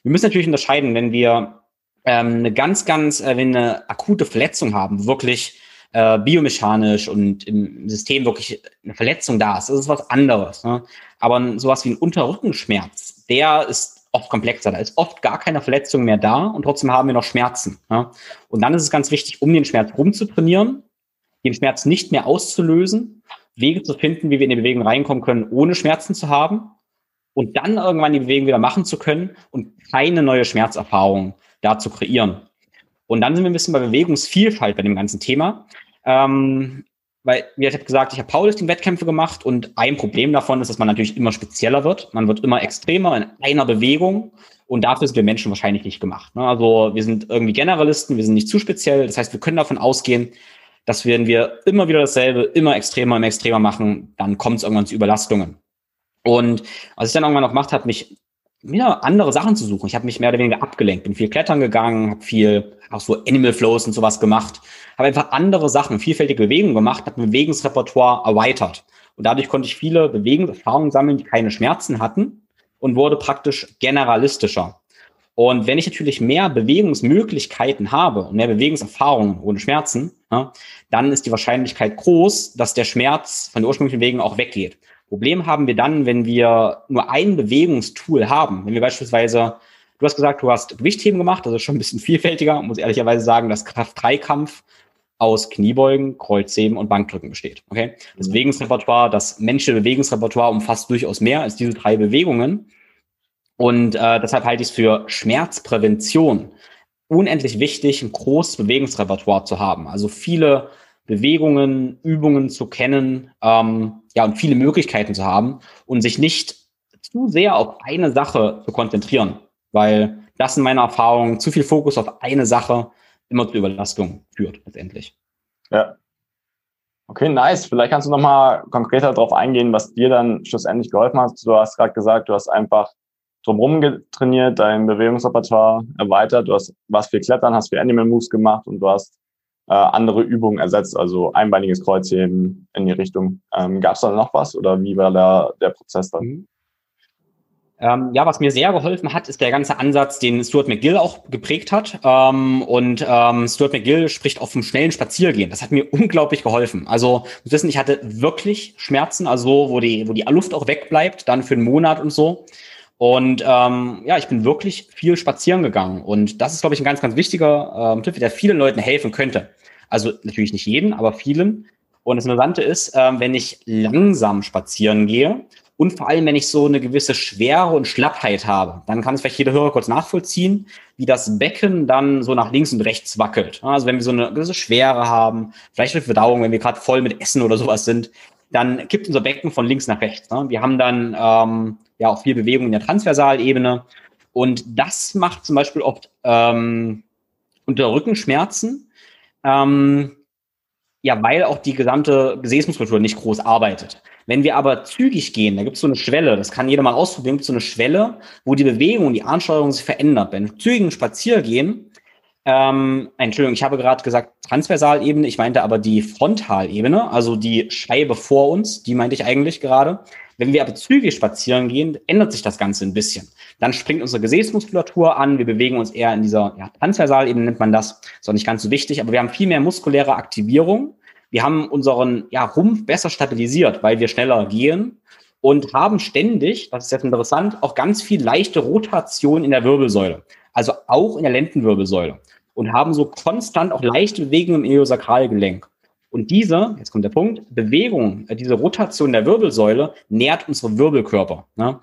Wir müssen natürlich unterscheiden, wenn wir ähm, eine ganz, ganz, äh, wenn eine akute Verletzung haben, wirklich äh, biomechanisch und im System wirklich eine Verletzung da ist. Das ist was anderes. Ne? Aber sowas wie ein Unterrückenschmerz, der ist oft komplexer. Da ist oft gar keine Verletzung mehr da und trotzdem haben wir noch Schmerzen. Ja? Und dann ist es ganz wichtig, um den Schmerz rumzutrainieren, den Schmerz nicht mehr auszulösen, Wege zu finden, wie wir in die Bewegung reinkommen können, ohne Schmerzen zu haben und dann irgendwann die Bewegung wieder machen zu können und keine neue Schmerzerfahrung da zu kreieren. Und dann sind wir ein bisschen bei Bewegungsvielfalt bei dem ganzen Thema. Ähm, weil, wie ich habe gesagt, ich habe Powerlifting-Wettkämpfe gemacht und ein Problem davon ist, dass man natürlich immer spezieller wird. Man wird immer extremer in einer Bewegung und dafür sind wir Menschen wahrscheinlich nicht gemacht. Ne? Also wir sind irgendwie Generalisten, wir sind nicht zu speziell. Das heißt, wir können davon ausgehen, dass wenn wir immer wieder dasselbe, immer extremer, immer extremer machen, dann kommt es irgendwann zu Überlastungen. Und was ich dann irgendwann noch gemacht habe, mich mir andere Sachen zu suchen. Ich habe mich mehr oder weniger abgelenkt, bin viel klettern gegangen, habe viel auch so Animal Flows und sowas gemacht, habe einfach andere Sachen, vielfältige Bewegungen gemacht, habe Bewegungsrepertoire erweitert. Und dadurch konnte ich viele Bewegungserfahrungen sammeln, die keine Schmerzen hatten und wurde praktisch generalistischer. Und wenn ich natürlich mehr Bewegungsmöglichkeiten habe und mehr Bewegungserfahrungen ohne Schmerzen, ja, dann ist die Wahrscheinlichkeit groß, dass der Schmerz von der ursprünglichen Bewegung auch weggeht. Problem haben wir dann, wenn wir nur ein Bewegungstool haben. Wenn wir beispielsweise, du hast gesagt, du hast Gewichtheben gemacht, das ist schon ein bisschen vielfältiger, muss ehrlicherweise sagen, dass Kraft-3-Kampf aus Kniebeugen, Kreuzheben und Bankdrücken besteht. Okay? Das mhm. Bewegungsrepertoire, das menschliche Bewegungsrepertoire umfasst durchaus mehr als diese drei Bewegungen. Und äh, deshalb halte ich es für Schmerzprävention unendlich wichtig, ein großes Bewegungsrepertoire zu haben. Also viele Bewegungen, Übungen zu kennen, ähm, ja, und viele Möglichkeiten zu haben und sich nicht zu sehr auf eine Sache zu konzentrieren, weil das in meiner Erfahrung zu viel Fokus auf eine Sache immer zu Überlastung führt letztendlich. Ja. Okay, nice. Vielleicht kannst du noch mal konkreter darauf eingehen, was dir dann schlussendlich geholfen hat. Du hast gerade gesagt, du hast einfach drumherum getrainiert, dein Bewegungsrepertoire erweitert, du hast was für Klettern, hast für Animal Moves gemacht und du hast äh, andere Übungen ersetzt, also einbeiniges Kreuzheben in die Richtung. Ähm, Gab es da noch was oder wie war da der Prozess dann? Mhm. Ähm, ja, was mir sehr geholfen hat, ist der ganze Ansatz, den Stuart McGill auch geprägt hat. Ähm, und ähm, Stuart McGill spricht auch vom schnellen Spaziergehen. Das hat mir unglaublich geholfen. Also, muss wissen, ich hatte wirklich Schmerzen, also wo die, wo die Luft auch wegbleibt, dann für einen Monat und so. Und ähm, ja, ich bin wirklich viel spazieren gegangen. Und das ist, glaube ich, ein ganz, ganz wichtiger ähm, Tipp, der vielen Leuten helfen könnte. Also natürlich nicht jeden, aber vielen. Und das Interessante ist, ähm, wenn ich langsam spazieren gehe und vor allem, wenn ich so eine gewisse Schwere und Schlappheit habe, dann kann es vielleicht jeder Hörer kurz nachvollziehen, wie das Becken dann so nach links und rechts wackelt. Also wenn wir so eine gewisse Schwere haben, vielleicht eine Verdauung, wenn wir gerade voll mit Essen oder sowas sind, dann kippt unser Becken von links nach rechts. Ne? Wir haben dann ähm, ja auch viel Bewegung in der Transversalebene. Und das macht zum Beispiel oft ähm, unter Rückenschmerzen, ähm, ja, weil auch die gesamte Gesäßmuskulatur nicht groß arbeitet. Wenn wir aber zügig gehen, da gibt es so eine Schwelle, das kann jeder mal ausprobieren, gibt so eine Schwelle, wo die Bewegung, die Ansteuerung sich verändert. Wenn wir zügigen Spaziergehen ähm, Entschuldigung, ich habe gerade gesagt Transversalebene, ich meinte aber die Frontalebene, also die Scheibe vor uns, die meinte ich eigentlich gerade. Wenn wir aber zügig spazieren gehen, ändert sich das Ganze ein bisschen. Dann springt unsere Gesäßmuskulatur an, wir bewegen uns eher in dieser ja, Transversalebene, nennt man das, ist auch nicht ganz so wichtig, aber wir haben viel mehr muskuläre Aktivierung, Wir haben unseren ja, Rumpf besser stabilisiert, weil wir schneller gehen und haben ständig, das ist jetzt interessant, auch ganz viel leichte Rotation in der Wirbelsäule, also auch in der Lendenwirbelsäule und haben so konstant auch leichte Bewegungen im Iliosakralgelenk. Und diese, jetzt kommt der Punkt, Bewegung, äh, diese Rotation der Wirbelsäule nährt unsere Wirbelkörper. Ne?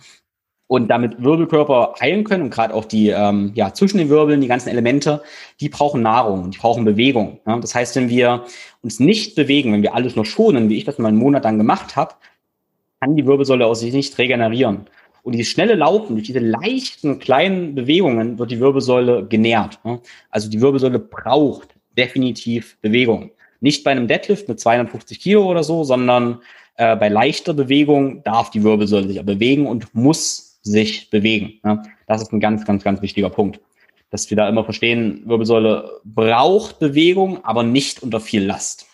Und damit Wirbelkörper heilen können und gerade auch die, ähm, ja, zwischen den Wirbeln, die ganzen Elemente, die brauchen Nahrung, die brauchen Bewegung. Ne? Das heißt, wenn wir uns nicht bewegen, wenn wir alles nur schonen, wie ich das mal einen Monat dann gemacht habe, kann die Wirbelsäule aus sich nicht regenerieren. Und dieses schnelle Laufen, durch diese leichten kleinen Bewegungen wird die Wirbelsäule genährt. Ne? Also die Wirbelsäule braucht definitiv Bewegung. Nicht bei einem Deadlift mit 250 Kilo oder so, sondern äh, bei leichter Bewegung darf die Wirbelsäule sich bewegen und muss sich bewegen. Ne? Das ist ein ganz, ganz, ganz wichtiger Punkt. Dass wir da immer verstehen, Wirbelsäule braucht Bewegung, aber nicht unter viel Last.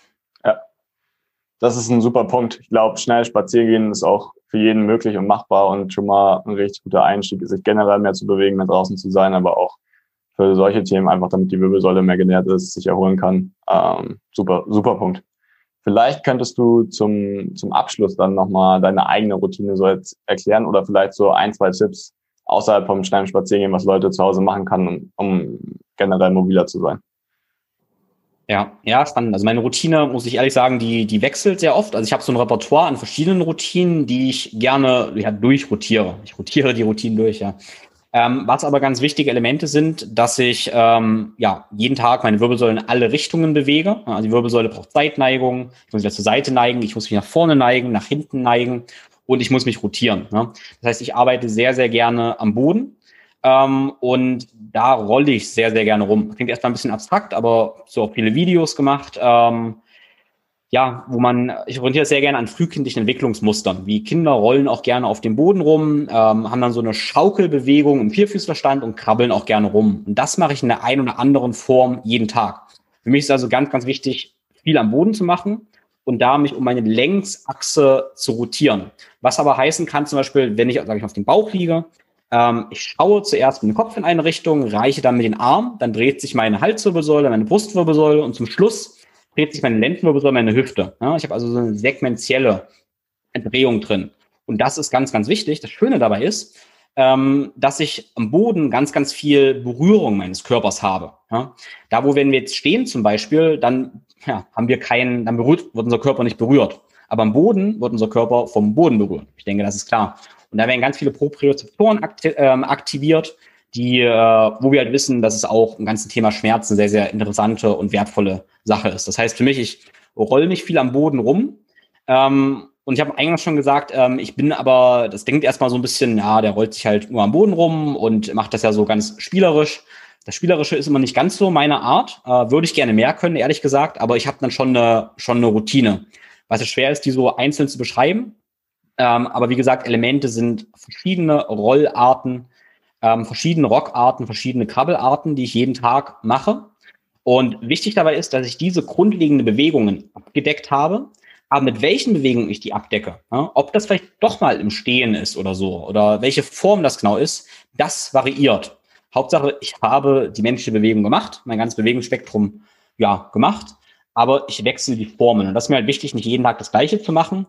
Ja, das ist ein super Punkt. Ich glaube, schnell spazieren gehen ist auch für jeden möglich und machbar und schon mal ein richtig guter Einstieg, sich generell mehr zu bewegen, mehr draußen zu sein, aber auch für solche Themen, einfach damit die Wirbelsäule mehr genährt ist, sich erholen kann. Ähm, super, super Punkt. Vielleicht könntest du zum, zum Abschluss dann nochmal deine eigene Routine so jetzt erklären oder vielleicht so ein, zwei Tipps außerhalb vom schnellen Spaziergehen, was Leute zu Hause machen kann, um, um generell mobiler zu sein. Ja, ja, spannend. Also meine Routine, muss ich ehrlich sagen, die, die wechselt sehr oft. Also ich habe so ein Repertoire an verschiedenen Routinen, die ich gerne ja, durchrotiere. Ich rotiere die Routinen durch, ja. Ähm, was aber ganz wichtige Elemente sind, dass ich ähm, ja jeden Tag meine Wirbelsäule in alle Richtungen bewege. Also die Wirbelsäule braucht Zeitneigung, ich muss mich zur Seite neigen, ich muss mich nach vorne neigen, nach hinten neigen und ich muss mich rotieren. Ne? Das heißt, ich arbeite sehr, sehr gerne am Boden. Ähm, und da rolle ich sehr, sehr gerne rum. Klingt erstmal ein bisschen abstrakt, aber so auch viele Videos gemacht. Ähm, ja, wo man, ich orientiere sehr gerne an frühkindlichen Entwicklungsmustern, wie Kinder rollen auch gerne auf dem Boden rum, ähm, haben dann so eine Schaukelbewegung im Vierfüßlerstand und krabbeln auch gerne rum. Und das mache ich in der einen oder anderen Form jeden Tag. Für mich ist also ganz, ganz wichtig, viel am Boden zu machen und da mich um meine Längsachse zu rotieren. Was aber heißen kann, zum Beispiel, wenn ich, sage ich, auf dem Bauch liege, ähm, ich schaue zuerst mit dem Kopf in eine Richtung, reiche dann mit den Arm, dann dreht sich meine Halswirbelsäule, meine Brustwirbelsäule und zum Schluss dreht sich meine Lendenwirbelsäule, meine Hüfte. Ja, ich habe also so eine segmentielle Drehung drin. Und das ist ganz, ganz wichtig. Das Schöne dabei ist, ähm, dass ich am Boden ganz, ganz viel Berührung meines Körpers habe. Ja? Da, wo wenn wir jetzt stehen zum Beispiel, dann ja, haben wir keinen, dann berührt, wird unser Körper nicht berührt. Aber am Boden wird unser Körper vom Boden berührt. Ich denke, das ist klar. Und da werden ganz viele Propriozeptoren ähm, aktiviert, die, äh, wo wir halt wissen, dass es auch im ganzen Thema Schmerzen sehr, sehr interessante und wertvolle Sache ist. Das heißt für mich, ich roll nicht viel am Boden rum. Ähm, und ich habe eingangs schon gesagt, ähm, ich bin aber, das denkt erstmal so ein bisschen, ja, der rollt sich halt nur am Boden rum und macht das ja so ganz spielerisch. Das Spielerische ist immer nicht ganz so meine Art. Äh, würde ich gerne mehr können, ehrlich gesagt, aber ich habe dann schon eine, schon eine Routine. Was es schwer ist, die so einzeln zu beschreiben. Ähm, aber wie gesagt, Elemente sind verschiedene Rollarten, ähm, verschiedene Rockarten, verschiedene Krabbelarten, die ich jeden Tag mache. Und wichtig dabei ist, dass ich diese grundlegenden Bewegungen abgedeckt habe. Aber mit welchen Bewegungen ich die abdecke, ja, ob das vielleicht doch mal im Stehen ist oder so, oder welche Form das genau ist, das variiert. Hauptsache, ich habe die menschliche Bewegung gemacht, mein ganzes Bewegungsspektrum ja gemacht, aber ich wechsle die Formen. Und das ist mir halt wichtig, nicht jeden Tag das Gleiche zu machen,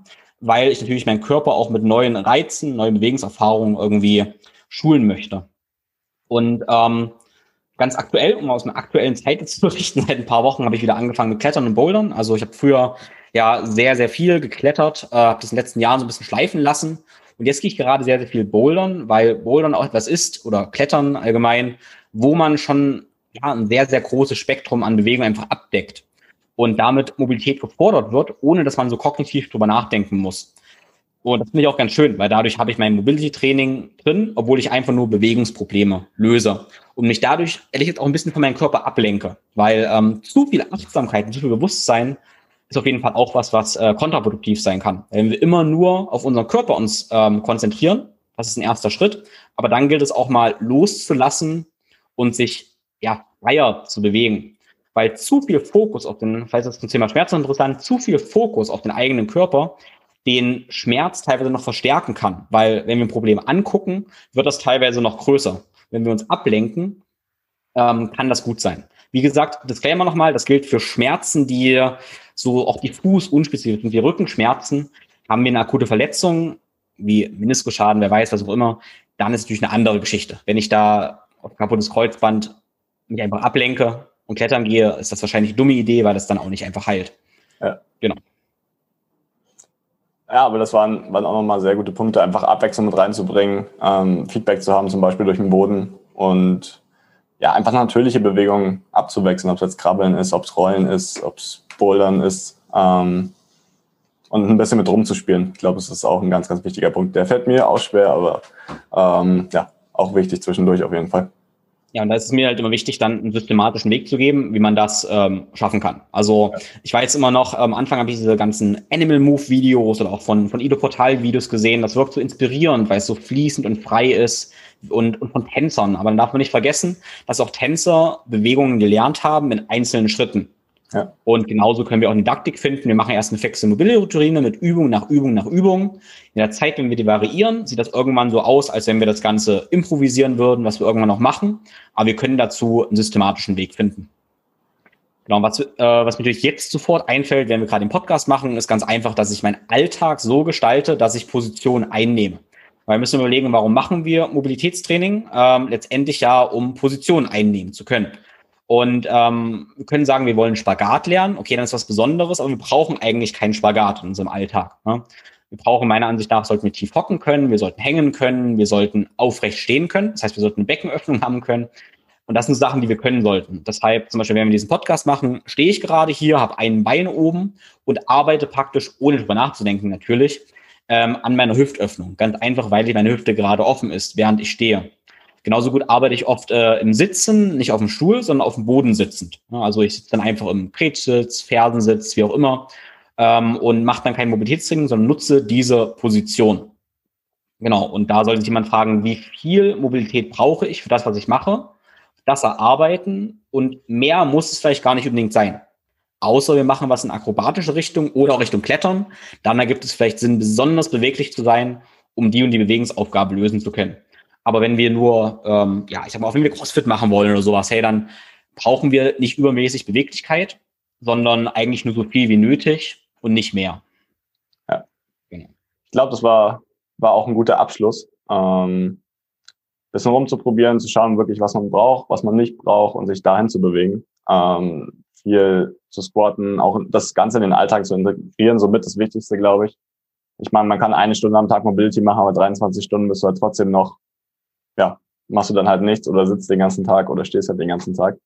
weil ich natürlich meinen Körper auch mit neuen Reizen, neuen Bewegungserfahrungen irgendwie schulen möchte. Und ähm, ganz aktuell, um aus einer aktuellen Zeit jetzt zu berichten, seit ein paar Wochen habe ich wieder angefangen mit Klettern und Bouldern. Also ich habe früher ja sehr, sehr viel geklettert, äh, habe das in den letzten Jahren so ein bisschen schleifen lassen. Und jetzt gehe ich gerade sehr, sehr viel Bouldern, weil Bouldern auch etwas ist oder Klettern allgemein, wo man schon ja, ein sehr, sehr großes Spektrum an Bewegung einfach abdeckt und damit Mobilität gefordert wird, ohne dass man so kognitiv drüber nachdenken muss. Und das finde ich auch ganz schön, weil dadurch habe ich mein Mobility-Training drin, obwohl ich einfach nur Bewegungsprobleme löse und mich dadurch ehrlich gesagt auch ein bisschen von meinem Körper ablenke, weil ähm, zu viel Achtsamkeit, zu viel Bewusstsein ist auf jeden Fall auch was, was äh, kontraproduktiv sein kann. Wenn wir immer nur auf unseren Körper uns ähm, konzentrieren, das ist ein erster Schritt, aber dann gilt es auch mal loszulassen und sich ja freier zu bewegen, weil zu viel Fokus auf den, ist das zum Thema Schmerz interessant, zu viel Fokus auf den eigenen Körper den Schmerz teilweise noch verstärken kann. Weil wenn wir ein Problem angucken, wird das teilweise noch größer. Wenn wir uns ablenken, ähm, kann das gut sein. Wie gesagt, Disclaimer nochmal, das gilt für Schmerzen, die so auch diffus, unspezifisch sind. Die Rückenschmerzen, haben wir eine akute Verletzung, wie Meniskusschaden, wer weiß, was auch immer, dann ist es natürlich eine andere Geschichte. Wenn ich da auf kaputtes Kreuzband mich einfach ablenke und klettern gehe, ist das wahrscheinlich eine dumme Idee, weil das dann auch nicht einfach heilt. Ja. Genau. Ja, aber das waren, waren auch nochmal sehr gute Punkte, einfach Abwechslung mit reinzubringen, ähm, Feedback zu haben, zum Beispiel durch den Boden und ja, einfach natürliche Bewegungen abzuwechseln, ob es jetzt Krabbeln ist, ob es Rollen ist, ob es Bouldern ist ähm, und ein bisschen mit rumzuspielen. Ich glaube, das ist auch ein ganz, ganz wichtiger Punkt. Der fällt mir auch schwer, aber ähm, ja, auch wichtig zwischendurch auf jeden Fall. Ja, und da ist es mir halt immer wichtig, dann einen systematischen Weg zu geben, wie man das ähm, schaffen kann. Also ja. ich weiß immer noch, am Anfang habe ich diese ganzen Animal Move Videos oder auch von, von Ido Portal Videos gesehen. Das wirkt so inspirierend, weil es so fließend und frei ist und, und von Tänzern. Aber dann darf man nicht vergessen, dass auch Tänzer Bewegungen gelernt haben in einzelnen Schritten. Und genauso können wir auch Didaktik finden. Wir machen erst eine fixe mobile Routine mit Übung nach Übung nach Übung. In der Zeit, wenn wir die variieren, sieht das irgendwann so aus, als wenn wir das Ganze improvisieren würden, was wir irgendwann noch machen. Aber wir können dazu einen systematischen Weg finden. Genau, was, äh, was mir natürlich jetzt sofort einfällt, wenn wir gerade den Podcast machen, ist ganz einfach, dass ich meinen Alltag so gestalte, dass ich Positionen einnehme. Weil wir müssen überlegen, warum machen wir Mobilitätstraining? Ähm, letztendlich ja, um Positionen einnehmen zu können. Und ähm, wir können sagen, wir wollen Spagat lernen. Okay, dann ist was Besonderes, aber wir brauchen eigentlich keinen Spagat in unserem Alltag. Ne? Wir brauchen meiner Ansicht nach, sollten wir tief hocken können, wir sollten hängen können, wir sollten aufrecht stehen können. Das heißt, wir sollten eine Beckenöffnung haben können. Und das sind Sachen, die wir können sollten. Deshalb, zum Beispiel, wenn wir diesen Podcast machen, stehe ich gerade hier, habe ein Bein oben und arbeite praktisch, ohne drüber nachzudenken natürlich, ähm, an meiner Hüftöffnung. Ganz einfach, weil meine Hüfte gerade offen ist, während ich stehe. Genauso gut arbeite ich oft äh, im Sitzen, nicht auf dem Stuhl, sondern auf dem Boden sitzend. Also ich sitze dann einfach im Kretschsitz, Fersensitz, wie auch immer, ähm, und mache dann kein Mobilitätstraining, sondern nutze diese Position. Genau, und da sollte sich jemand fragen, wie viel Mobilität brauche ich für das, was ich mache, das erarbeiten und mehr muss es vielleicht gar nicht unbedingt sein. Außer wir machen was in akrobatische Richtung oder auch Richtung Klettern, dann ergibt es vielleicht Sinn, besonders beweglich zu sein, um die und die Bewegungsaufgabe lösen zu können. Aber wenn wir nur, ähm, ja, ich sag mal, wenn wir CrossFit machen wollen oder sowas, hey, dann brauchen wir nicht übermäßig Beweglichkeit, sondern eigentlich nur so viel wie nötig und nicht mehr. Ja. Genau. Ich glaube, das war, war auch ein guter Abschluss. Ähm, bisschen rumzuprobieren, zu schauen wirklich, was man braucht, was man nicht braucht und sich dahin zu bewegen. Ähm, viel zu squatten, auch das Ganze in den Alltag zu integrieren, somit das Wichtigste, glaube ich. Ich meine, man kann eine Stunde am Tag Mobility machen, aber 23 Stunden bist du halt trotzdem noch ja, machst du dann halt nichts oder sitzt den ganzen Tag oder stehst halt den ganzen Tag.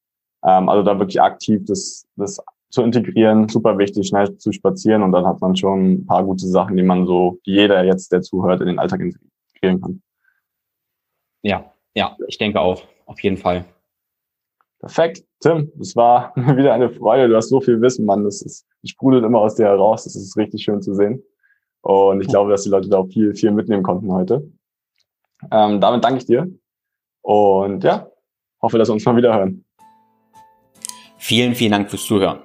Ähm, also da wirklich aktiv das, das zu integrieren, super wichtig, schnell zu spazieren und dann hat man schon ein paar gute Sachen, die man so, die jeder jetzt, der zuhört, in den Alltag integrieren kann. Ja, ja, ich denke auch, auf jeden Fall. Perfekt. Tim, es war wieder eine Freude. Du hast so viel Wissen, Mann. Das ist, sprudelt immer aus dir heraus. Das ist richtig schön zu sehen. Und ich glaube, dass die Leute da auch viel, viel mitnehmen konnten heute. Ähm, damit danke ich dir und ja, hoffe, dass wir uns mal wieder hören. Vielen, vielen Dank fürs Zuhören.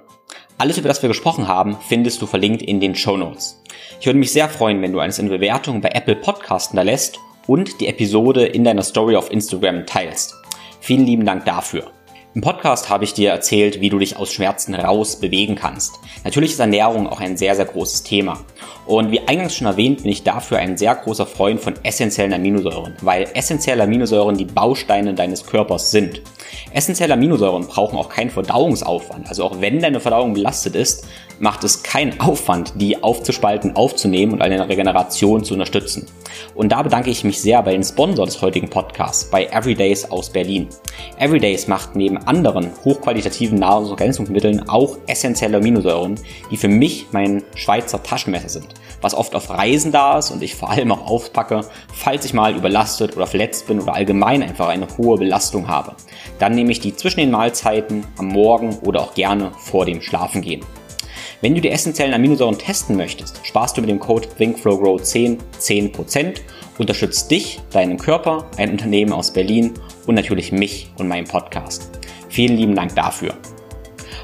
Alles, über das wir gesprochen haben, findest du verlinkt in den Show Notes. Ich würde mich sehr freuen, wenn du eines in Bewertung bei Apple Podcasten da lässt und die Episode in deiner Story auf Instagram teilst. Vielen lieben Dank dafür. Im Podcast habe ich dir erzählt, wie du dich aus Schmerzen raus bewegen kannst. Natürlich ist Ernährung auch ein sehr, sehr großes Thema. Und wie eingangs schon erwähnt, bin ich dafür ein sehr großer Freund von essentiellen Aminosäuren, weil essentielle Aminosäuren die Bausteine deines Körpers sind. Essentielle Aminosäuren brauchen auch keinen Verdauungsaufwand. Also auch wenn deine Verdauung belastet ist, macht es keinen Aufwand, die aufzuspalten, aufzunehmen und eine Regeneration zu unterstützen. Und da bedanke ich mich sehr bei dem Sponsor des heutigen Podcasts, bei Everydays aus Berlin. Everydays macht neben anderen hochqualitativen Nahrungsergänzungsmitteln auch essentielle Aminosäuren, die für mich mein Schweizer Taschenmesser sind was oft auf Reisen da ist und ich vor allem auch aufpacke, falls ich mal überlastet oder verletzt bin oder allgemein einfach eine hohe Belastung habe. Dann nehme ich die zwischen den Mahlzeiten, am Morgen oder auch gerne vor dem Schlafengehen. Wenn du die essentiellen Aminosäuren testen möchtest, sparst du mit dem Code ThinkFlowGrow10 10%, unterstützt dich, deinen Körper, ein Unternehmen aus Berlin und natürlich mich und meinen Podcast. Vielen lieben Dank dafür.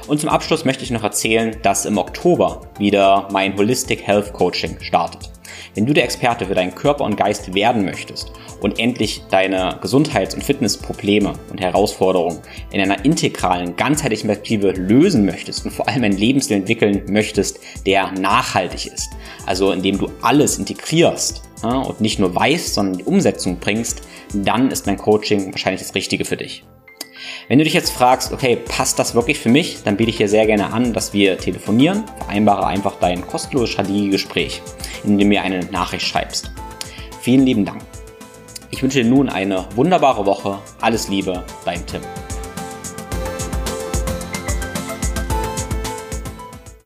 Und zum Abschluss möchte ich noch erzählen, dass im Oktober wieder mein Holistic Health Coaching startet. Wenn du der Experte für deinen Körper und Geist werden möchtest und endlich deine Gesundheits- und Fitnessprobleme und Herausforderungen in einer integralen, ganzheitlichen Perspektive lösen möchtest und vor allem einen Lebensstil entwickeln möchtest, der nachhaltig ist, also indem du alles integrierst ja, und nicht nur weißt, sondern die Umsetzung bringst, dann ist mein Coaching wahrscheinlich das Richtige für dich. Wenn du dich jetzt fragst, okay, passt das wirklich für mich, dann biete ich dir sehr gerne an, dass wir telefonieren. Vereinbare einfach dein kostenloses Strategiegespräch, indem du mir eine Nachricht schreibst. Vielen lieben Dank. Ich wünsche dir nun eine wunderbare Woche. Alles Liebe, dein Tim.